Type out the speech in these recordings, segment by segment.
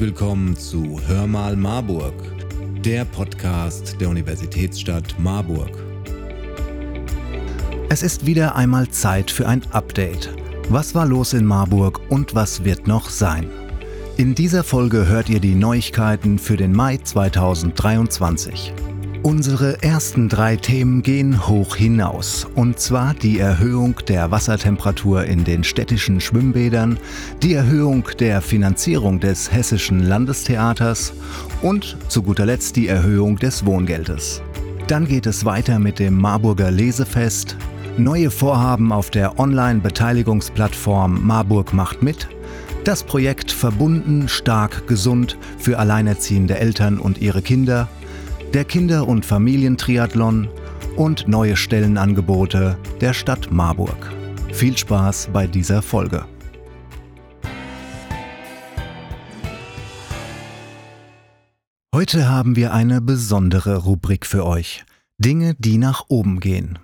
Willkommen zu Hör mal Marburg, der Podcast der Universitätsstadt Marburg. Es ist wieder einmal Zeit für ein Update. Was war los in Marburg und was wird noch sein? In dieser Folge hört ihr die Neuigkeiten für den Mai 2023. Unsere ersten drei Themen gehen hoch hinaus, und zwar die Erhöhung der Wassertemperatur in den städtischen Schwimmbädern, die Erhöhung der Finanzierung des Hessischen Landestheaters und zu guter Letzt die Erhöhung des Wohngeldes. Dann geht es weiter mit dem Marburger Lesefest, neue Vorhaben auf der Online-Beteiligungsplattform Marburg macht mit, das Projekt Verbunden, stark, gesund für alleinerziehende Eltern und ihre Kinder – der Kinder- und Familientriathlon und neue Stellenangebote der Stadt Marburg. Viel Spaß bei dieser Folge. Heute haben wir eine besondere Rubrik für euch. Dinge, die nach oben gehen.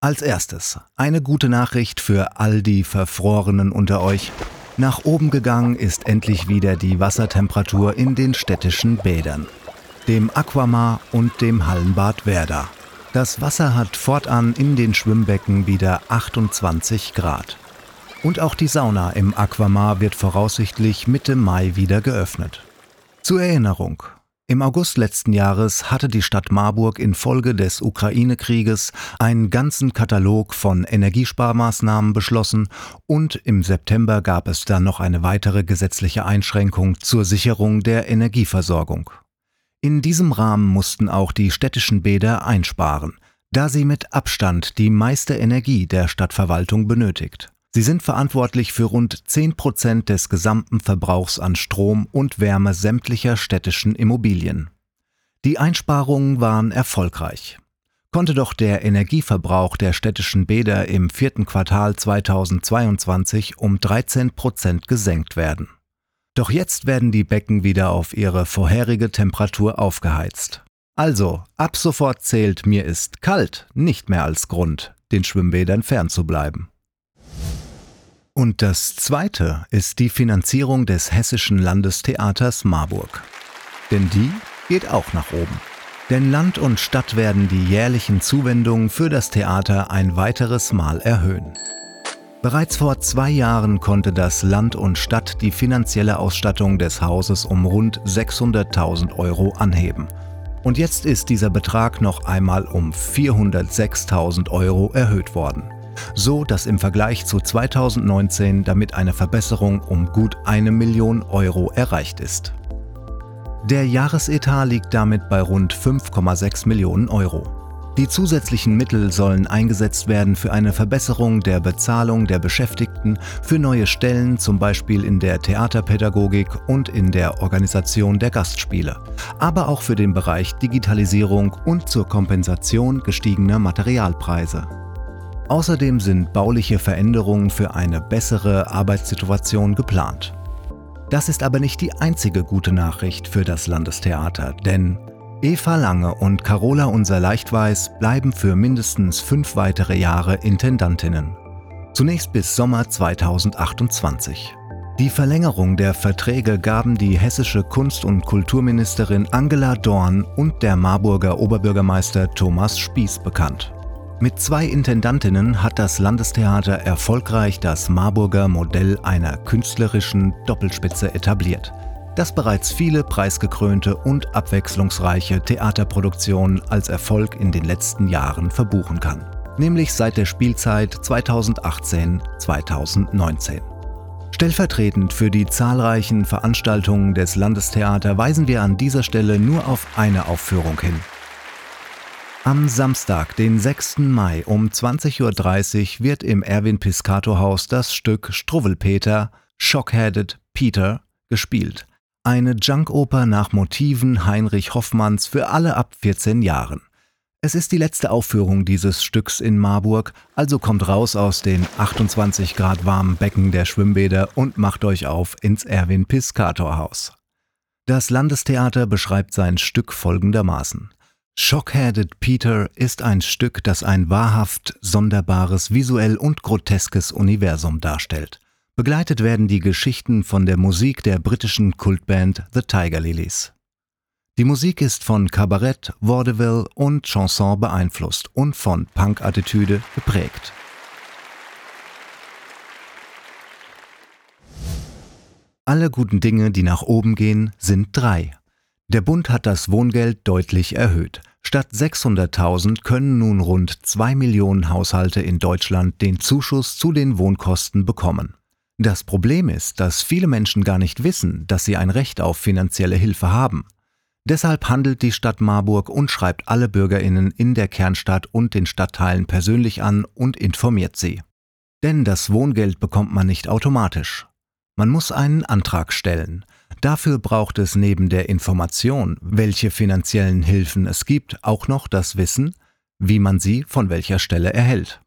Als erstes eine gute Nachricht für all die Verfrorenen unter euch. Nach oben gegangen ist endlich wieder die Wassertemperatur in den städtischen Bädern dem Aquamar und dem Hallenbad Werder. Das Wasser hat fortan in den Schwimmbecken wieder 28 Grad. Und auch die Sauna im Aquamar wird voraussichtlich Mitte Mai wieder geöffnet. Zur Erinnerung. Im August letzten Jahres hatte die Stadt Marburg infolge des Ukraine-Krieges einen ganzen Katalog von Energiesparmaßnahmen beschlossen und im September gab es dann noch eine weitere gesetzliche Einschränkung zur Sicherung der Energieversorgung. In diesem Rahmen mussten auch die städtischen Bäder einsparen, da sie mit Abstand die meiste Energie der Stadtverwaltung benötigt. Sie sind verantwortlich für rund 10 Prozent des gesamten Verbrauchs an Strom und Wärme sämtlicher städtischen Immobilien. Die Einsparungen waren erfolgreich. Konnte doch der Energieverbrauch der städtischen Bäder im vierten Quartal 2022 um 13 Prozent gesenkt werden. Doch jetzt werden die Becken wieder auf ihre vorherige Temperatur aufgeheizt. Also, ab sofort zählt mir ist kalt nicht mehr als Grund, den Schwimmbädern fernzubleiben. Und das zweite ist die Finanzierung des Hessischen Landestheaters Marburg. Denn die geht auch nach oben. Denn Land und Stadt werden die jährlichen Zuwendungen für das Theater ein weiteres Mal erhöhen. Bereits vor zwei Jahren konnte das Land und Stadt die finanzielle Ausstattung des Hauses um rund 600.000 Euro anheben. Und jetzt ist dieser Betrag noch einmal um 406.000 Euro erhöht worden. So dass im Vergleich zu 2019 damit eine Verbesserung um gut eine Million Euro erreicht ist. Der Jahresetat liegt damit bei rund 5,6 Millionen Euro. Die zusätzlichen Mittel sollen eingesetzt werden für eine Verbesserung der Bezahlung der Beschäftigten, für neue Stellen, zum Beispiel in der Theaterpädagogik und in der Organisation der Gastspiele, aber auch für den Bereich Digitalisierung und zur Kompensation gestiegener Materialpreise. Außerdem sind bauliche Veränderungen für eine bessere Arbeitssituation geplant. Das ist aber nicht die einzige gute Nachricht für das Landestheater, denn Eva Lange und Carola Unser Leichtweiß bleiben für mindestens fünf weitere Jahre Intendantinnen. Zunächst bis Sommer 2028. Die Verlängerung der Verträge gaben die hessische Kunst- und Kulturministerin Angela Dorn und der Marburger Oberbürgermeister Thomas Spieß bekannt. Mit zwei Intendantinnen hat das Landestheater erfolgreich das Marburger Modell einer künstlerischen Doppelspitze etabliert das bereits viele preisgekrönte und abwechslungsreiche Theaterproduktionen als Erfolg in den letzten Jahren verbuchen kann, nämlich seit der Spielzeit 2018-2019. Stellvertretend für die zahlreichen Veranstaltungen des Landestheater weisen wir an dieser Stelle nur auf eine Aufführung hin. Am Samstag, den 6. Mai um 20.30 Uhr wird im Erwin Piscator Haus das Stück Struwwelpeter, Shockheaded Peter gespielt. Eine Junkoper nach Motiven Heinrich Hoffmanns für alle ab 14 Jahren. Es ist die letzte Aufführung dieses Stücks in Marburg, also kommt raus aus den 28 Grad warmen Becken der Schwimmbäder und macht euch auf ins Erwin Piscator Haus. Das Landestheater beschreibt sein Stück folgendermaßen. Shockheaded Peter ist ein Stück, das ein wahrhaft sonderbares, visuell und groteskes Universum darstellt. Begleitet werden die Geschichten von der Musik der britischen Kultband The Tiger Lilies. Die Musik ist von Kabarett, Vaudeville und Chanson beeinflusst und von Punk-Attitüde geprägt. Alle guten Dinge, die nach oben gehen, sind drei. Der Bund hat das Wohngeld deutlich erhöht. Statt 600.000 können nun rund zwei Millionen Haushalte in Deutschland den Zuschuss zu den Wohnkosten bekommen. Das Problem ist, dass viele Menschen gar nicht wissen, dass sie ein Recht auf finanzielle Hilfe haben. Deshalb handelt die Stadt Marburg und schreibt alle Bürgerinnen in der Kernstadt und den Stadtteilen persönlich an und informiert sie. Denn das Wohngeld bekommt man nicht automatisch. Man muss einen Antrag stellen. Dafür braucht es neben der Information, welche finanziellen Hilfen es gibt, auch noch das Wissen, wie man sie von welcher Stelle erhält.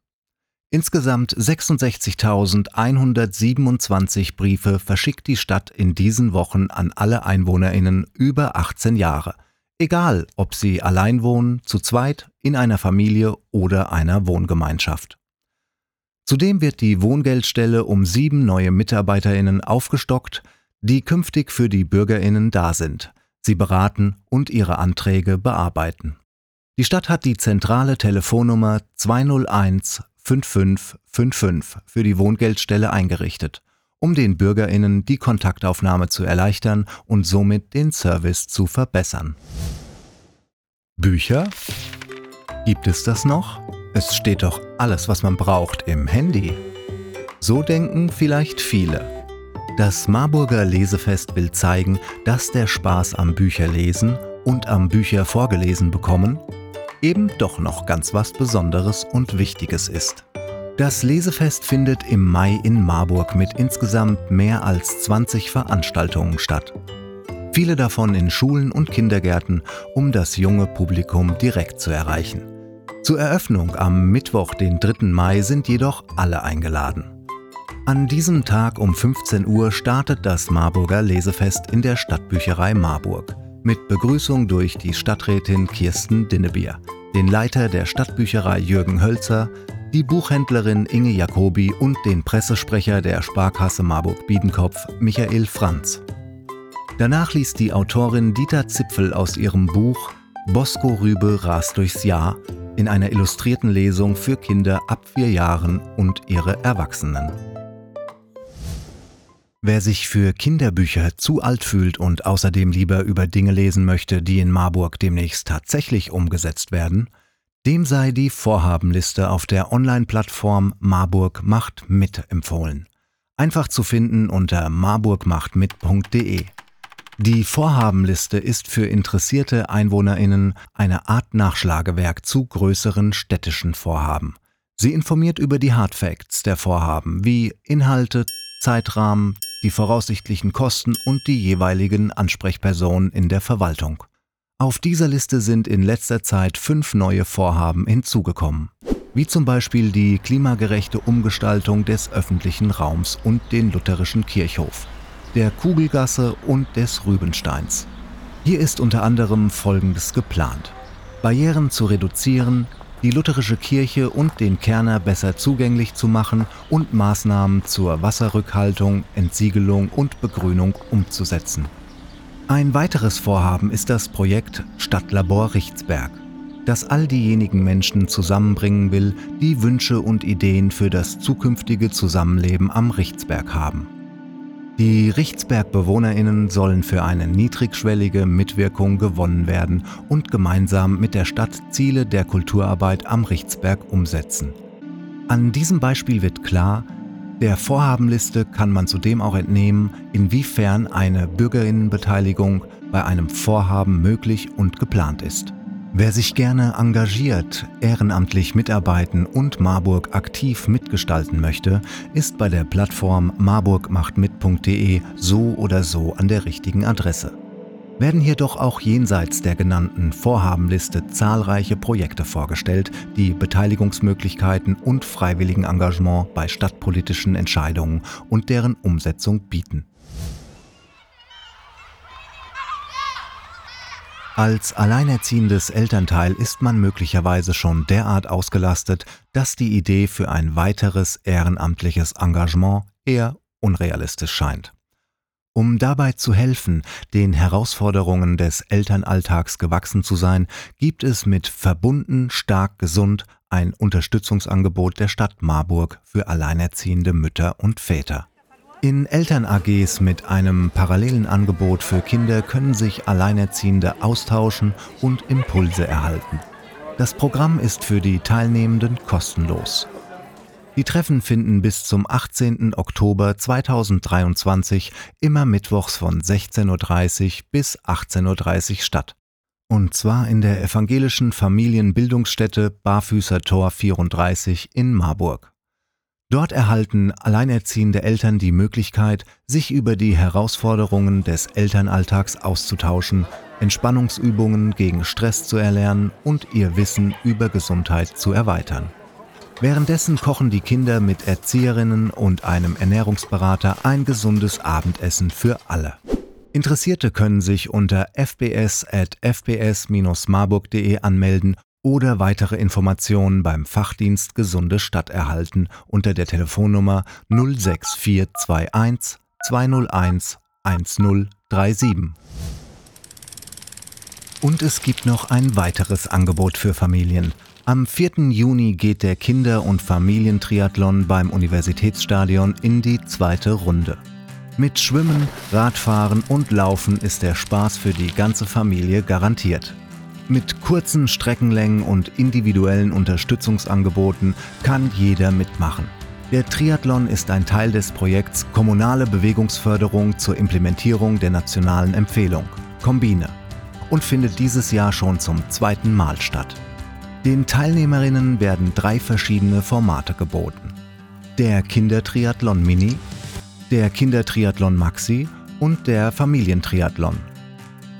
Insgesamt 66.127 Briefe verschickt die Stadt in diesen Wochen an alle Einwohnerinnen über 18 Jahre, egal ob sie allein wohnen, zu zweit, in einer Familie oder einer Wohngemeinschaft. Zudem wird die Wohngeldstelle um sieben neue Mitarbeiterinnen aufgestockt, die künftig für die Bürgerinnen da sind, sie beraten und ihre Anträge bearbeiten. Die Stadt hat die zentrale Telefonnummer 201 5555 für die Wohngeldstelle eingerichtet, um den Bürgerinnen die Kontaktaufnahme zu erleichtern und somit den Service zu verbessern. Bücher? Gibt es das noch? Es steht doch alles, was man braucht, im Handy. So denken vielleicht viele. Das Marburger Lesefest will zeigen, dass der Spaß am Bücherlesen und am Bücher vorgelesen bekommen eben doch noch ganz was Besonderes und Wichtiges ist. Das Lesefest findet im Mai in Marburg mit insgesamt mehr als 20 Veranstaltungen statt. Viele davon in Schulen und Kindergärten, um das junge Publikum direkt zu erreichen. Zur Eröffnung am Mittwoch, den 3. Mai, sind jedoch alle eingeladen. An diesem Tag um 15 Uhr startet das Marburger Lesefest in der Stadtbücherei Marburg mit Begrüßung durch die Stadträtin Kirsten Dinnebier, den Leiter der Stadtbücherei Jürgen Hölzer, die Buchhändlerin Inge Jacobi und den Pressesprecher der Sparkasse Marburg-Biedenkopf Michael Franz. Danach liest die Autorin Dieter Zipfel aus ihrem Buch Bosco Rübe rast durchs Jahr in einer illustrierten Lesung für Kinder ab vier Jahren und ihre Erwachsenen. Wer sich für Kinderbücher zu alt fühlt und außerdem lieber über Dinge lesen möchte, die in Marburg demnächst tatsächlich umgesetzt werden, dem sei die Vorhabenliste auf der Online-Plattform Marburg macht mit empfohlen. Einfach zu finden unter marburgmachtmit.de. Die Vorhabenliste ist für interessierte EinwohnerInnen eine Art Nachschlagewerk zu größeren städtischen Vorhaben. Sie informiert über die Hardfacts der Vorhaben wie Inhalte, Zeitrahmen, die voraussichtlichen Kosten und die jeweiligen Ansprechpersonen in der Verwaltung. Auf dieser Liste sind in letzter Zeit fünf neue Vorhaben hinzugekommen, wie zum Beispiel die klimagerechte Umgestaltung des öffentlichen Raums und den lutherischen Kirchhof, der Kugelgasse und des Rübensteins. Hier ist unter anderem Folgendes geplant. Barrieren zu reduzieren, die lutherische Kirche und den Kerner besser zugänglich zu machen und Maßnahmen zur Wasserrückhaltung, Entsiegelung und Begrünung umzusetzen. Ein weiteres Vorhaben ist das Projekt Stadtlabor Richtsberg, das all diejenigen Menschen zusammenbringen will, die Wünsche und Ideen für das zukünftige Zusammenleben am Richtsberg haben. Die Richtsberg-BewohnerInnen sollen für eine niedrigschwellige Mitwirkung gewonnen werden und gemeinsam mit der Stadt Ziele der Kulturarbeit am Richtsberg umsetzen. An diesem Beispiel wird klar, der Vorhabenliste kann man zudem auch entnehmen, inwiefern eine Bürgerinnenbeteiligung bei einem Vorhaben möglich und geplant ist. Wer sich gerne engagiert, ehrenamtlich mitarbeiten und Marburg aktiv mitgestalten möchte, ist bei der Plattform marburgmachtmit.de so oder so an der richtigen Adresse. Werden hier doch auch jenseits der genannten Vorhabenliste zahlreiche Projekte vorgestellt, die Beteiligungsmöglichkeiten und freiwilligen Engagement bei stadtpolitischen Entscheidungen und deren Umsetzung bieten. Als alleinerziehendes Elternteil ist man möglicherweise schon derart ausgelastet, dass die Idee für ein weiteres ehrenamtliches Engagement eher unrealistisch scheint. Um dabei zu helfen, den Herausforderungen des Elternalltags gewachsen zu sein, gibt es mit Verbunden stark gesund ein Unterstützungsangebot der Stadt Marburg für alleinerziehende Mütter und Väter. In Eltern-AGs mit einem parallelen Angebot für Kinder können sich Alleinerziehende austauschen und Impulse erhalten. Das Programm ist für die Teilnehmenden kostenlos. Die Treffen finden bis zum 18. Oktober 2023 immer mittwochs von 16.30 Uhr bis 18.30 Uhr statt. Und zwar in der evangelischen Familienbildungsstätte Barfüßer Tor 34 in Marburg. Dort erhalten alleinerziehende Eltern die Möglichkeit, sich über die Herausforderungen des Elternalltags auszutauschen, Entspannungsübungen gegen Stress zu erlernen und ihr Wissen über Gesundheit zu erweitern. Währenddessen kochen die Kinder mit Erzieherinnen und einem Ernährungsberater ein gesundes Abendessen für alle. Interessierte können sich unter fbs.fbs-marburg.de anmelden oder weitere Informationen beim Fachdienst Gesunde Stadt erhalten unter der Telefonnummer 06421 201 1037. Und es gibt noch ein weiteres Angebot für Familien. Am 4. Juni geht der Kinder- und Familientriathlon beim Universitätsstadion in die zweite Runde. Mit Schwimmen, Radfahren und Laufen ist der Spaß für die ganze Familie garantiert. Mit kurzen Streckenlängen und individuellen Unterstützungsangeboten kann jeder mitmachen. Der Triathlon ist ein Teil des Projekts Kommunale Bewegungsförderung zur Implementierung der nationalen Empfehlung, Kombine, und findet dieses Jahr schon zum zweiten Mal statt. Den Teilnehmerinnen werden drei verschiedene Formate geboten. Der Kindertriathlon Mini, der Kindertriathlon Maxi und der Familientriathlon.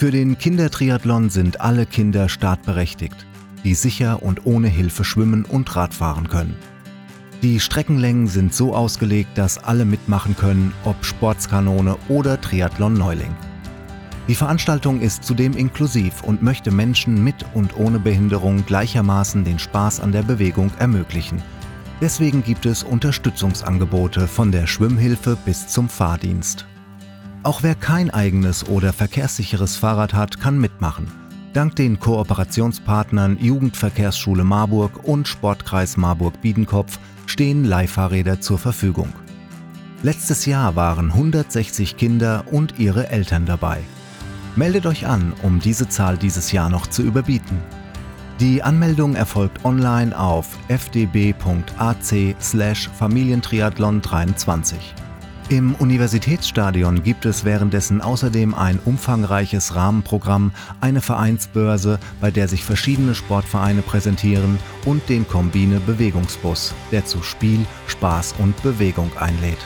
Für den Kindertriathlon sind alle Kinder startberechtigt, die sicher und ohne Hilfe schwimmen und Radfahren können. Die Streckenlängen sind so ausgelegt, dass alle mitmachen können, ob Sportskanone oder Triathlon-Neuling. Die Veranstaltung ist zudem inklusiv und möchte Menschen mit und ohne Behinderung gleichermaßen den Spaß an der Bewegung ermöglichen. Deswegen gibt es Unterstützungsangebote von der Schwimmhilfe bis zum Fahrdienst. Auch wer kein eigenes oder verkehrssicheres Fahrrad hat, kann mitmachen. Dank den Kooperationspartnern Jugendverkehrsschule Marburg und Sportkreis Marburg-Biedenkopf stehen Leihfahrräder zur Verfügung. Letztes Jahr waren 160 Kinder und ihre Eltern dabei. Meldet euch an, um diese Zahl dieses Jahr noch zu überbieten. Die Anmeldung erfolgt online auf fdb.ac/familientriathlon23. Im Universitätsstadion gibt es währenddessen außerdem ein umfangreiches Rahmenprogramm, eine Vereinsbörse, bei der sich verschiedene Sportvereine präsentieren und den Kombine Bewegungsbus, der zu Spiel, Spaß und Bewegung einlädt.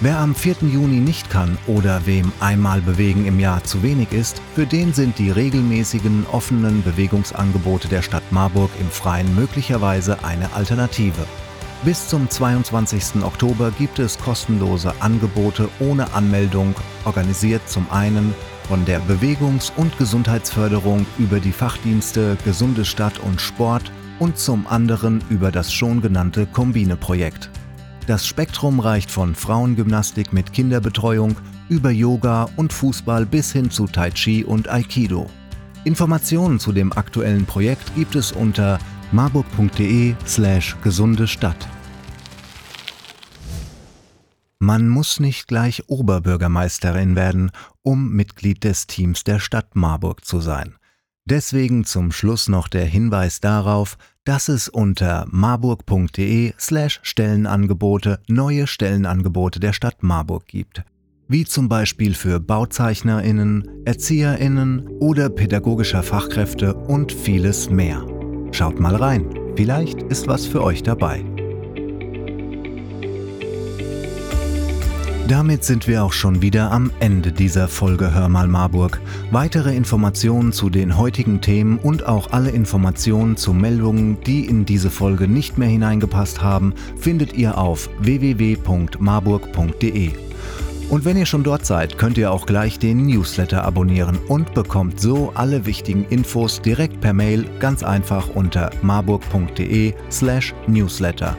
Wer am 4. Juni nicht kann oder wem einmal Bewegen im Jahr zu wenig ist, für den sind die regelmäßigen offenen Bewegungsangebote der Stadt Marburg im Freien möglicherweise eine Alternative. Bis zum 22. Oktober gibt es kostenlose Angebote ohne Anmeldung, organisiert zum einen von der Bewegungs- und Gesundheitsförderung über die Fachdienste Gesunde Stadt und Sport und zum anderen über das schon genannte Kombine-Projekt. Das Spektrum reicht von Frauengymnastik mit Kinderbetreuung über Yoga und Fußball bis hin zu Tai Chi und Aikido. Informationen zu dem aktuellen Projekt gibt es unter marburg.de slash gesunde Stadt. Man muss nicht gleich Oberbürgermeisterin werden, um Mitglied des Teams der Stadt Marburg zu sein. Deswegen zum Schluss noch der Hinweis darauf, dass es unter marburg.de slash Stellenangebote neue Stellenangebote der Stadt Marburg gibt. Wie zum Beispiel für BauzeichnerInnen, ErzieherInnen oder pädagogischer Fachkräfte und vieles mehr. Schaut mal rein, vielleicht ist was für euch dabei. Damit sind wir auch schon wieder am Ende dieser Folge Hör mal Marburg. Weitere Informationen zu den heutigen Themen und auch alle Informationen zu Meldungen, die in diese Folge nicht mehr hineingepasst haben, findet ihr auf www.marburg.de. Und wenn ihr schon dort seid, könnt ihr auch gleich den Newsletter abonnieren und bekommt so alle wichtigen Infos direkt per Mail ganz einfach unter marburg.de/newsletter.